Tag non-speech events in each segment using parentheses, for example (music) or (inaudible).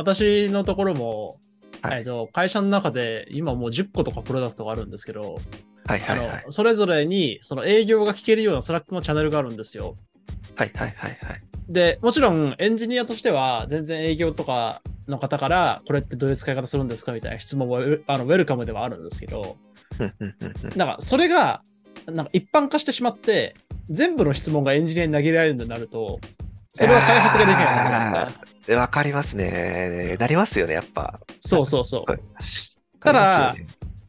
私のところも、はいえっと会社の中で今もう10個とかプロダクトがあるんですけど、はいはいはい。あのそれぞれにその営業が聞けるような Slack のチャンネルがあるんですよ。はいはいはいはい。で、もちろんエンジニアとしては全然営業とかの方からこれってどういう使い方するんですかみたいな質問はウェあのウェルカムではあるんですけど、なんかそれがなんか一般化してしまって全部の質問がエンジニアに投げられるようになると、それは開発ができないわけないですわかりますね。なりますよね、やっぱ。そうそうそう。はいただ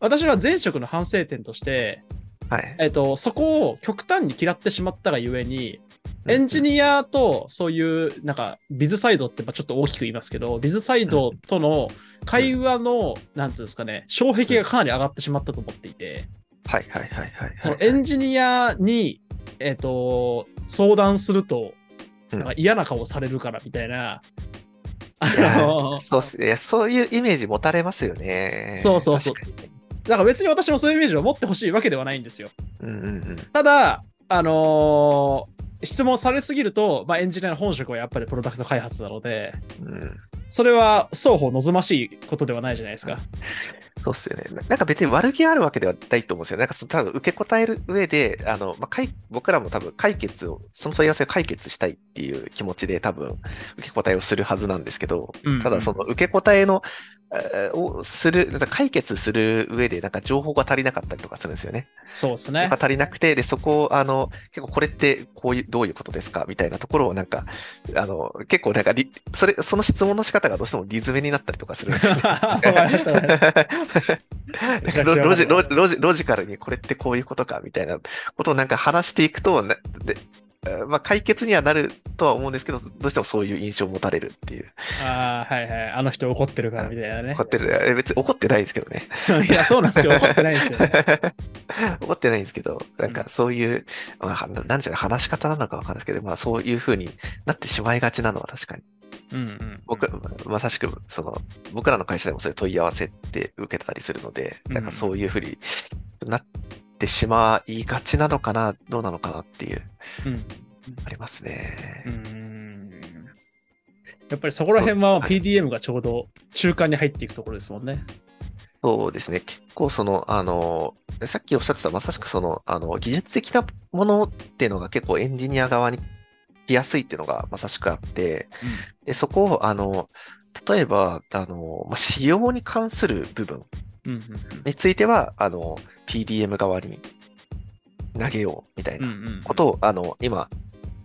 私は前職の反省点として、ますよねえっと、そこを極端に嫌ってしまったがゆえに、はい。エンジニアとそういう、なんか、ビズサイドってまあちょっと大きく言いますけど、ビズサイドとの会話の、なんていうんですかね、障壁がかなり上がってしまったと思っていて、はいはいはいはい。そのエンジニアに、えっと、相談すると、うんなんか嫌な顔されるからみたいな、あの、そうっすいや、そういうイメージ持たれますよね。そうそうそうだから別に私もそういうイメージを持ってほしいわけではないんですよ。うんうんうん。ただ、あのー質問されすぎると、まあ、エンジニアの本職はやっぱりプロダクト開発なので、うんそれは双方望ましいことではないじゃないですか。そうっすよね。ななんか別に悪気あるわけではないと思うんですよ。なんかその多分受け答える上で、あの、まあ、僕らも多分解決を、その問い合わせを解決したいっていう気持ちで多分受け答えをするはずなんですけど、うんうんただその受け答えの、えーをする、なんか解決する上でなんか情報が足りなかったりとかするんですよね。そうですねが。足りなくて、で、そこを、あの、結構これってこういう、どういうことですかみたいなところをなんか、あの、結構なんかリ、それ、その質問の仕方がどうしてもリズムになったりとかするんですよ。(laughs) わかりますわかりますロロジロロジロジカルにこれってこういうことかみたいなことをなんか話していくと、なでまあ、解決にはなるとは思うんですけど、どうしてもそういう印象を持たれるっていう。ああ、はいはい。あの人怒ってるからみたいなね怒。ってる。え別に怒ってないですけどね。(laughs) いや、そうなんですよ。怒ってないんですよね。(laughs) 怒ってないんですけど、なんかそういう、まあ、はなんですかね、話し方なのかわかんないですけど、まあそういう風になってしまいがちなのは確かに。うんうん。僕、まさしく、その、僕らの会社でもそういう問い合わせって受けたりするので、うんなんかそういうふうになってしまいがちなのかな、どうなのかなっていう、うんありますね。うんやっぱりそこら辺ははい PDM がちょうど中間に入っていくところですもんね。そうですね。結構その、あの、さっきおっしゃってたまさしくその、あの、技術的なものっていうのが結構エンジニア側に来やすいっていうのがまさしくあって、で、そこを、あの、例えば、あの、まあ、仕様に関する部分うんうんについては、あの、PDM 側に投げようみたいなんことを、あの、今、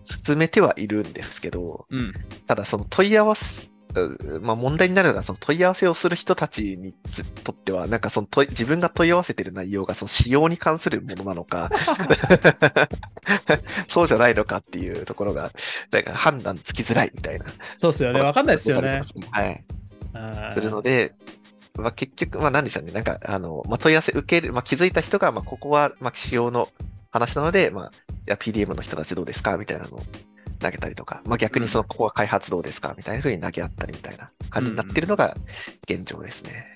進めてはいるんですけど、うんただその問い合わせ、うまあ問題になるのはその問い合わせをする人たちにつとっては、なんかその自分が問い合わせてる内容がその仕様に関するものなのか、(laughs) そうじゃないのかっていうところが、なんか判断つきづらいみたいな。そうですよね。わかんないですよね。はい。するので、まあ、結局、まあ、なんでしょうね。なんか、あの、まあ、問い合わせ受ける、まあ、気づいた人が、まあ、ここは、まあ、仕様の話なので、まあ、いや、PDM の人たちどうですか？みたいなのを投げたりとか、まあ、逆にその、ここは開発どうですか？みたいな風に投げ合ったりみたいな感じになってるのが現状ですね。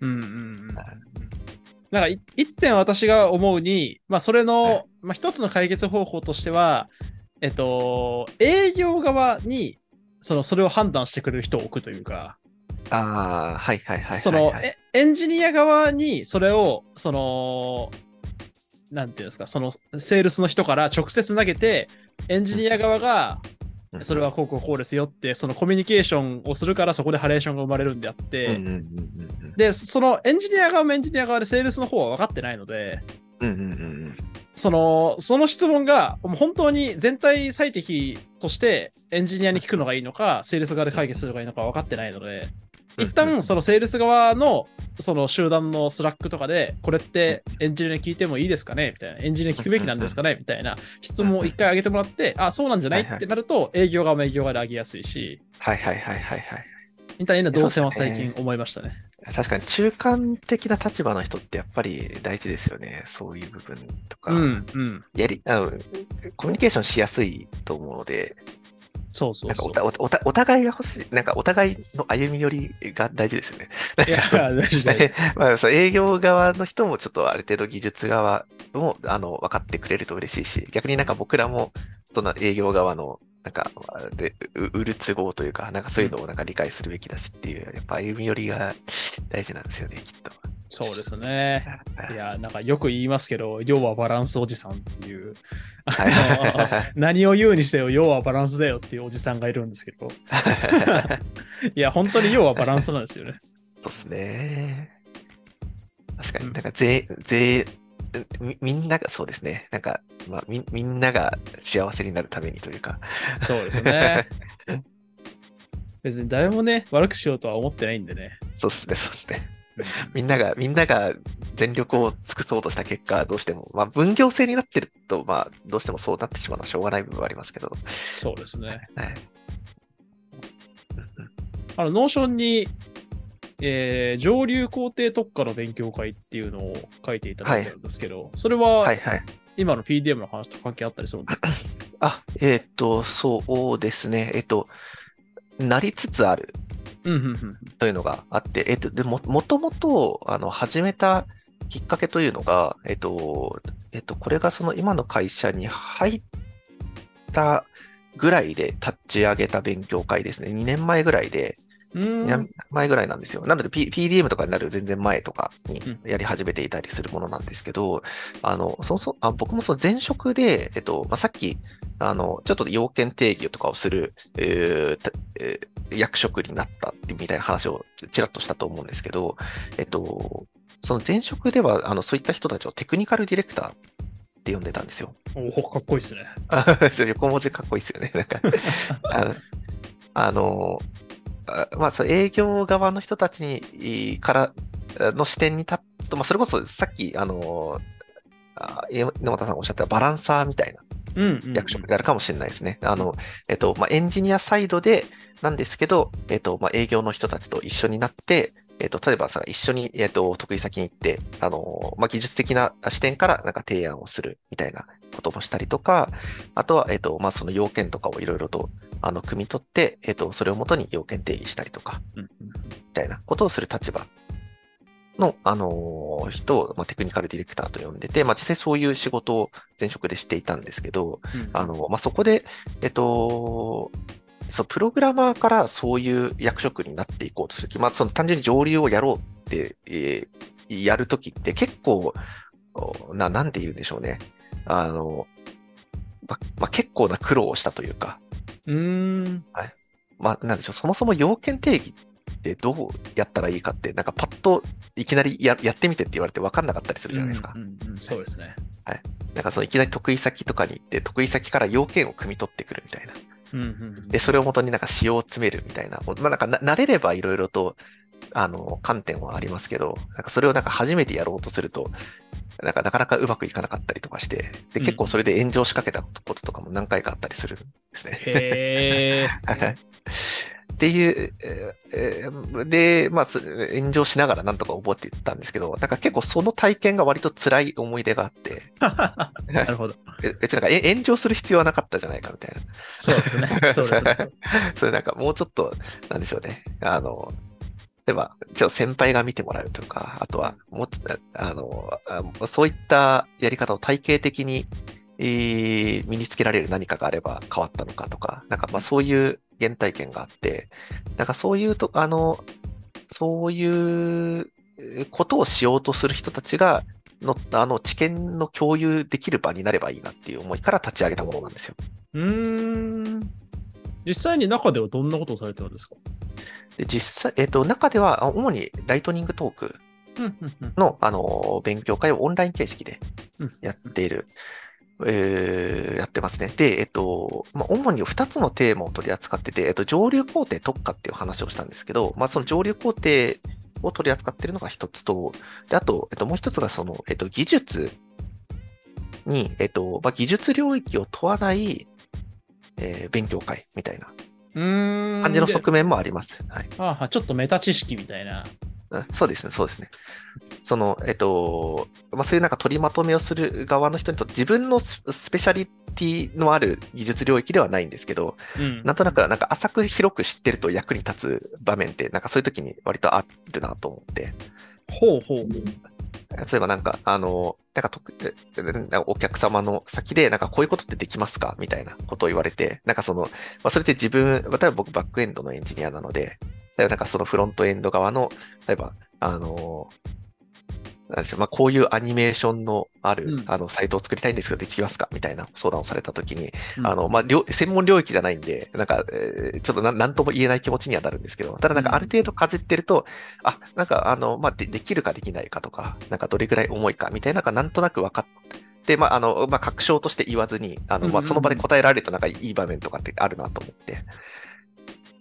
うんうんうん。なんかい一点私が思うに、まあそれの、はいまあ一つの解決方法としては、えっと、営業側に、その、それを判断してくれる人を置くというか、ああ、はいはいはいはい、はい。その、えエンジニア側にそれを、その、なんていうんですか、その、セールスの人から直接投げて、エンジニア側が、うんそれはこうこうこうですよって、そのコミュニケーションをするからそこでハレーションが生まれるんであって、で、そのエンジニア側もエンジニア側でセールスの方は分かってないので。その、その質問が本当に全体最適としてエンジニアに聞くのがいいのか、セールス側で解決するのがいいのか分かってないので、一旦そのセールス側のその集団の Slack とかで、これってエンジニアに聞いてもいいですかね？みたいな。エンジニアに聞くべきなんですかね？みたいな質問を一回上げてもらって、あ、そうなんじゃない？ってなると、営業側も営業側で上げやすいし、はいはいはいはいはい。みたいな動線は最近思いましたね。確かに中間的な立場の人ってやっぱり大事ですよね。そういう部分とか。うん、うん。やり、あの、コミュニケーションしやすいと思うので、そうそうそう。なんかおたお互いが欲しい、なんかお互いの歩み寄りが大事ですよね。いや、(laughs) 大事大事 (laughs) まあ、そう営業側の人もちょっとある程度技術側もあの分かってくれると嬉しいし、逆になんか僕らもその営業側のなんか、まあで、う売る都合というか、なんかそういうのをなんか理解するべきだしっていう、やっぱ歩み寄りが大事なんですよね、きっと。そうですね。は (laughs) いいや、なんかよく言いますけど、要はバランスおじさんっていう、(laughs) 何を言うにしてよ、要はバランスだよっていうおじさんがいるんですけど、(laughs) いや、本当に要はバランスなんですよね。そうっすね。確かにうんなんか税、税、みみんながそうですね。なんか、まあ、みみんなが幸せになるためにというか。そうですね。別に誰もね、悪くしようとは思ってないんでね。そうですね、そうですね。うんみんなが、みんなが全力を尽くそうとした結果、どうしても、まあ、分業制になってると、まあ、どうしてもそうなってしまうのはしょうがない部分はありますけど。そうですね。はい。あの、 Notion に、えー上流工程特化の勉強会っていうのを書いていただいてるんですけど、それは、はいはい。今の PDM の話と関係あったりするんですか？あ、えっ、と、そうですね。えっ、と、なりつつあるというのがあって、えっと、でも、もともと、あの、始めたきっかけというのが、えっと、えっと、これがその今の会社に入ったぐらいで立ち上げた勉強会ですね。2年前ぐらいで、2年前ぐらいなんですよ。なので、P、PDM とかになる全然前とかにうんやり始めていたりするものなんですけど、あの、そもそも、あ僕もその前職で、えっと、まあ、さっき、あの、ちょっと要件定義とかをする、えーたえー役職になったみたいな話をちらっとしたと思うんですけど、えっと、その前職では、あの、そういった人たちをテクニカルディレクターって呼んでたんですよ。おおかっこいいですね。(laughs) 横文字かっこいいですよね。なんか、あの、あのあまあ、そう営業側の人たちにからの視点に立つと、まあ、それこそさっき、あの、あ猪俣さんがおっしゃったバランサーみたいな。役職であるかもしれないですね。あの、えっと、まあ、エンジニアサイドでなんですけど、えっと、まあ、営業の人たちと一緒になって、えっと、例えばさ、一緒に、えっと、得意先に行って、あの、まあ、技術的な視点からなんか提案をするみたいなこともしたりとか、あとは、えっと、まあ、その要件とかをいろいろと、あの、汲み取って、えっと、それをもとに要件定義したりとか、みたいなことをする立場の、あのー人を、まあ、テクニカルディレクターと呼んでて、まあ、実際そういう仕事を前職でしていたんですけど、うんあの、まあ、そこで、えっと、そう、プログラマーからそういう役職になっていこうとする気、まあ、その単純に上流をやろうって、えーやるときって結構、おな、なんて言うんでしょうね。あの、ま、まあ、結構な苦労をしたというか、うーん。まあ、なんでしょう、そもそも要件定義ってどうやったらいいかって、なんかパッといきなりややってみてって言われて分かんなかったりするじゃないですか。うんうんうんそうですね。なんかそのいきなり得意先とかに行って、得意先から要件を汲み取ってくるみたいな。うんうんうんで、それをもとになんか仕様を詰めるみたいな。まあなんかな慣れればいろいろと、あの、観点はありますけど、なんかそれをなんか初めてやろうとすると、なんかなかなかうまくいかなかったりとかして、で、結構それで炎上しかけたこととかも何回かあったりするんですね。へ (laughs) はいっていう、で、まあ、す炎上しながらなんとか覚えていったんですけど、なんか結構その体験が割と辛い思い出があって、ー (laughs) なるほど。え別になんかえ炎上する必要はなかったじゃないかみたいな。そうですね。(laughs) そうですね。それなんかもうちょっと、なんでしょうね。あの、例えば、ちょ先輩が見てもらうとか、あとは、もうちょっと、あの、あそういったやり方を体系的に、えー身につけられる何かがあれば変わったのかとか、なんかまあそういう原体験があって、なんかそういうと、あの、そういうことをしようとする人たちが、の、あの、知見の共有できる場になればいいなっていう思いから立ち上げたものなんですよ。うーん。実際に中ではどんなことをされてるんですか？で、実際、えっと、中では、あ主にライトニングトークの、あの、勉強会をオンライン形式でうんやっている、えーやってますね。で、えっと、まあ、主に2つのテーマを取り扱ってて、えっと、上流工程特化っていう話をしたんですけど、まあ、その上流工程を取り扱っているのが一つと、で、あと、えっと、もう一つがその、えっと、技術に、えっと、まあ、技術領域を問わない、えー勉強会みたいな。感じので側面もあります。はい。ああちょっとメタ知識みたいな。うんそうですね、そうですね。その、えっと、まあ、そういうなんか取りまとめをする側の人にとって自分のススペシャリティのある技術領域ではないんですけど、うん。なんとなくなんか浅く広く知ってると役に立つ場面って、なんかそういう時に割とあるなと思って。ほうほう。例えばなんか、あの、なんか特お客様の先で、なんかこういうことってできますか？みたいなことを言われて、なんかその、まあ、それって自分、例えば僕バックエンドのエンジニアなので、例えばなんかそのフロントエンド側の、例えば、あの、なんでしょう、まあ、こういうアニメーションのある、うん。あの、サイトを作りたいんですけど、できますか？みたいな相談をされたときに、うん。あの、まあ、領専門領域じゃないんで、なんか、えーちょっとなんとも言えない気持ちにはなるんですけど、ただなんかある程度かじってると、あ、なんか、あの、まあ、で、できるかできないかとか、なんかどれぐらい重いかみたいななんとなく分かって、まあ、あの、まあ、確証として言わずに、あの、まあ、その場で答えられるとなんかいい場面とかってあるなと思って。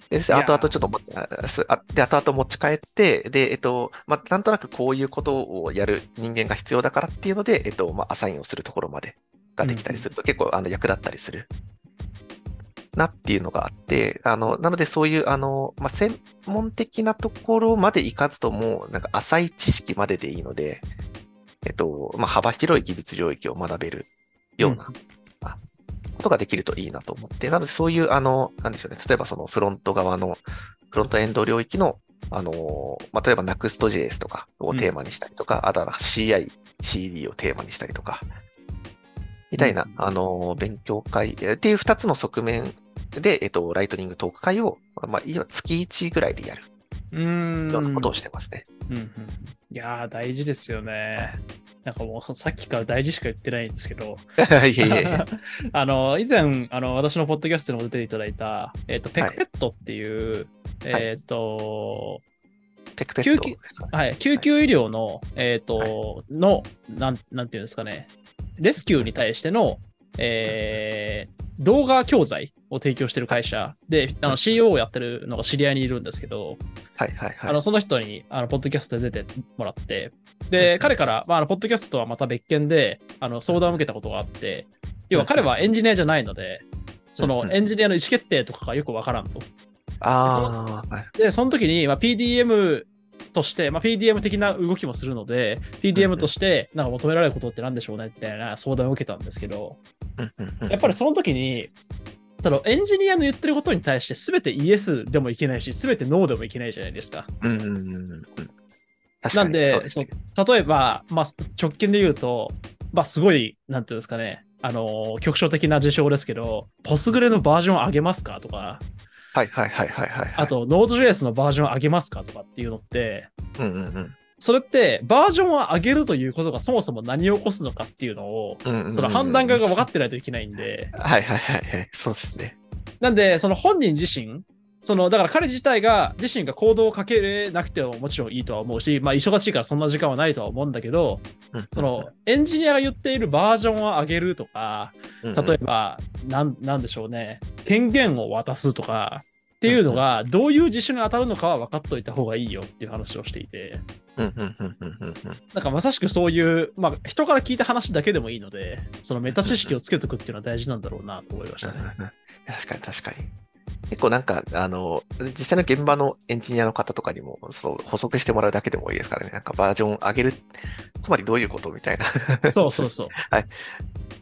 で、後々ちょっともあすあで、後々持ち帰って、で、えっと、まあ、なんとなくこういうことをやる人間が必要だからっていうので、えっと、まあ、アサインをするところまでができたりすると、結構、あの、役立ったりする。なっていうのがあって、あの、なのでそういう、あの、まあ、専門的なところまでいかずとも、なんか浅い知識まででいいので、えっと、まあ、幅広い技術領域を学べるような、あことができるといいなと思って、なのでそういう、あの、なんでしょうね、例えばそのフロント側の、フロントエンド領域の、あの、まあ、例えば Next.js とかをテーマにしたりとか、あとは CI、CD をテーマにしたりとか、みたいなうん、あの、勉強会えっていう二つの側面で、えっと、ライトニングトーク会を、まあ、今月1ぐらいでやるうーん。ようなことをしてますね。うんうんいやー、大事ですよね。なんかもうさっきから大事しか言ってないんですけど、(laughs) いえいえ。(laughs) あの、以前、あの、私のポッドキャストにも出ていただいた、えっ、と、ペはいクペットっていう、えっ、と、ペクペット。はい、救急医療の、えっ、と、の、なん、なんていうんですかね、レスキューに対しての、えー動画教材を提供してる会社で、あの CEO をやってるのが知り合いにいるんですけど、はいはいはい。あのその人にあのポッドキャストで出てもらって、で、彼から、まあ、あのポッドキャストとはまた別件であの相談を受けたことがあって、要は彼はエンジニアじゃないので、そのエンジニアの意思決定とかがよくわからんと。ああ、はい。で、その時に、まあ、PDM として、まあ、PDM 的な動きもするので、PDM としてなんか求められることって何でしょうねみたいな相談を受けたんですけど、やっぱりその時に、そのエンジニアの言ってることに対して全てイエスでもいけないし、全てノーでもいけないじゃないですか。うんうんうんうん。確かになんでね例えば、まあ、直近で言うと、まあ、すごい、なんていうんですかね、あの、局所的な事象ですけど、ポスグレのバージョン上げますかとか、はいはいはいはいはいはい。あ、と、Node.js のバージョン上げますかとかっていうのって、うんうんうんそれって、バージョンを上げるということがそもそも何を起こすのかっていうのを、うんうんうん。その判断側が分かってないといけないんで、はいはいはいはい。そうですね。なんで、その本人自身、そのだから彼自体が自身が行動をかけれなくてももちろんいいとは思うし、まあ忙しいからそんな時間はないとは思うんだけど、うんそのエンジニアが言っているバージョンを上げるとか、例えば、なんなんでしょうね、権限を渡すとかっていうのがどういう事象に当たるのかは分かっといた方がいいよっていう話をしていて。なんかまさしくそういう、まあ人から聞いた話だけでもいいので、そのメタ知識をつけとくっていうのは大事なんだろうなと思いましたね。確かに確かに。結構なんか、あの、実際の現場のエンジニアの方とかにも、そう、補足してもらうだけでもいいですからね。なんかバージョン上げる、つまりどういうことみたいな。そうそうそう。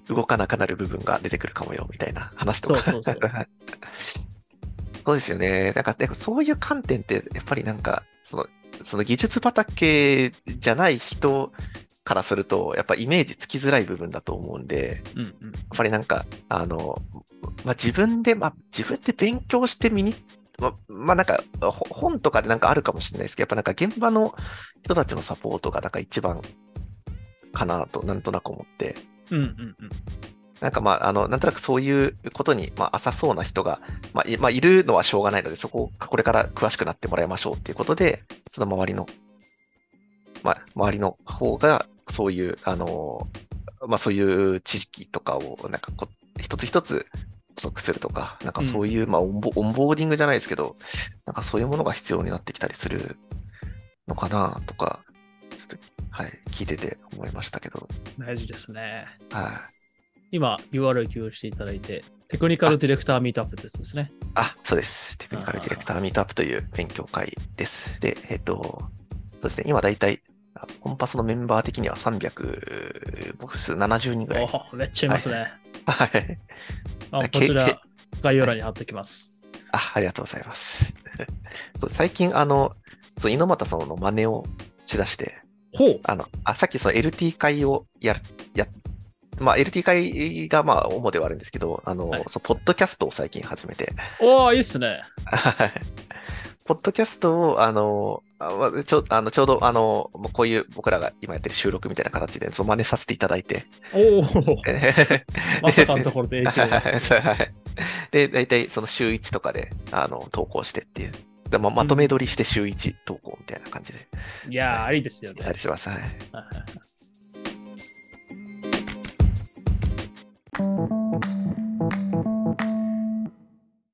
(laughs) 動かなくなる部分が出てくるかもよ、みたいな話とか。そうそうそう (laughs) はいそうですよね。なんか、なんかそういう観点って、やっぱりなんか、その、その技術畑じゃない人からすると、やっぱイメージつきづらい部分だと思うんで、うんうん。やっぱりなんか、あの、まあ、自分で、まあ、自分で勉強してみに、ま、まあ、なんか、ほ本とかでなんかあるかもしれないですけど、やっぱなんか現場の人たちのサポートがなんか一番かなと、なんとなく思って、うんうんうん。なんかまあ、あの、なんとなくそういうことに、まあ、浅そうな人が、まあ、いまあ、いるのはしょうがないので、そこをこれから詳しくなってもらいましょうっていうことで、その周りの、まあ、周りの方が、そういう、あの、まあ、そういう知識とかを、なんかこう、一つ一つ補足するとか、なんかそういう、まあオンボ、オンボーディングじゃないですけど、なんかそういうものが必要になってきたりするのかなとか、ちょっと、はい、聞いてて思いましたけど、大事ですね。はい。今 URL 共有していただいて、 Technical Director Meetup ですね。あ、そうです。 Technical Director Meetup という勉強会です。で、えっと、そうですね、今だいたい、コンパスのメンバー的には300、僕数70人ぐらい。おめっちゃいますね。はい。あこけちらけ、概要欄に貼っておきます。あ、ありがとうございます。(laughs) そう最近、あの、そう猪俣さんの真似をしだして、ほう。あの、あ、さっきその LT 会をやる、や、まあ LT 会がまあ主ではあるんですけど、あの、はいそう、ポッドキャストを最近始めて、おー、いいっすね。(laughs) はいポッドキャストを、あの、あちょあのちょうどあのこういう僕らが今やってる収録みたいな形でその真似させていただいて。おおまさかのところで影響、で、大体その週1とかであの投稿してっていう。でままとめ撮りして週1投稿みたいな感じで。うん、いやー、ありですよね。りします。はい。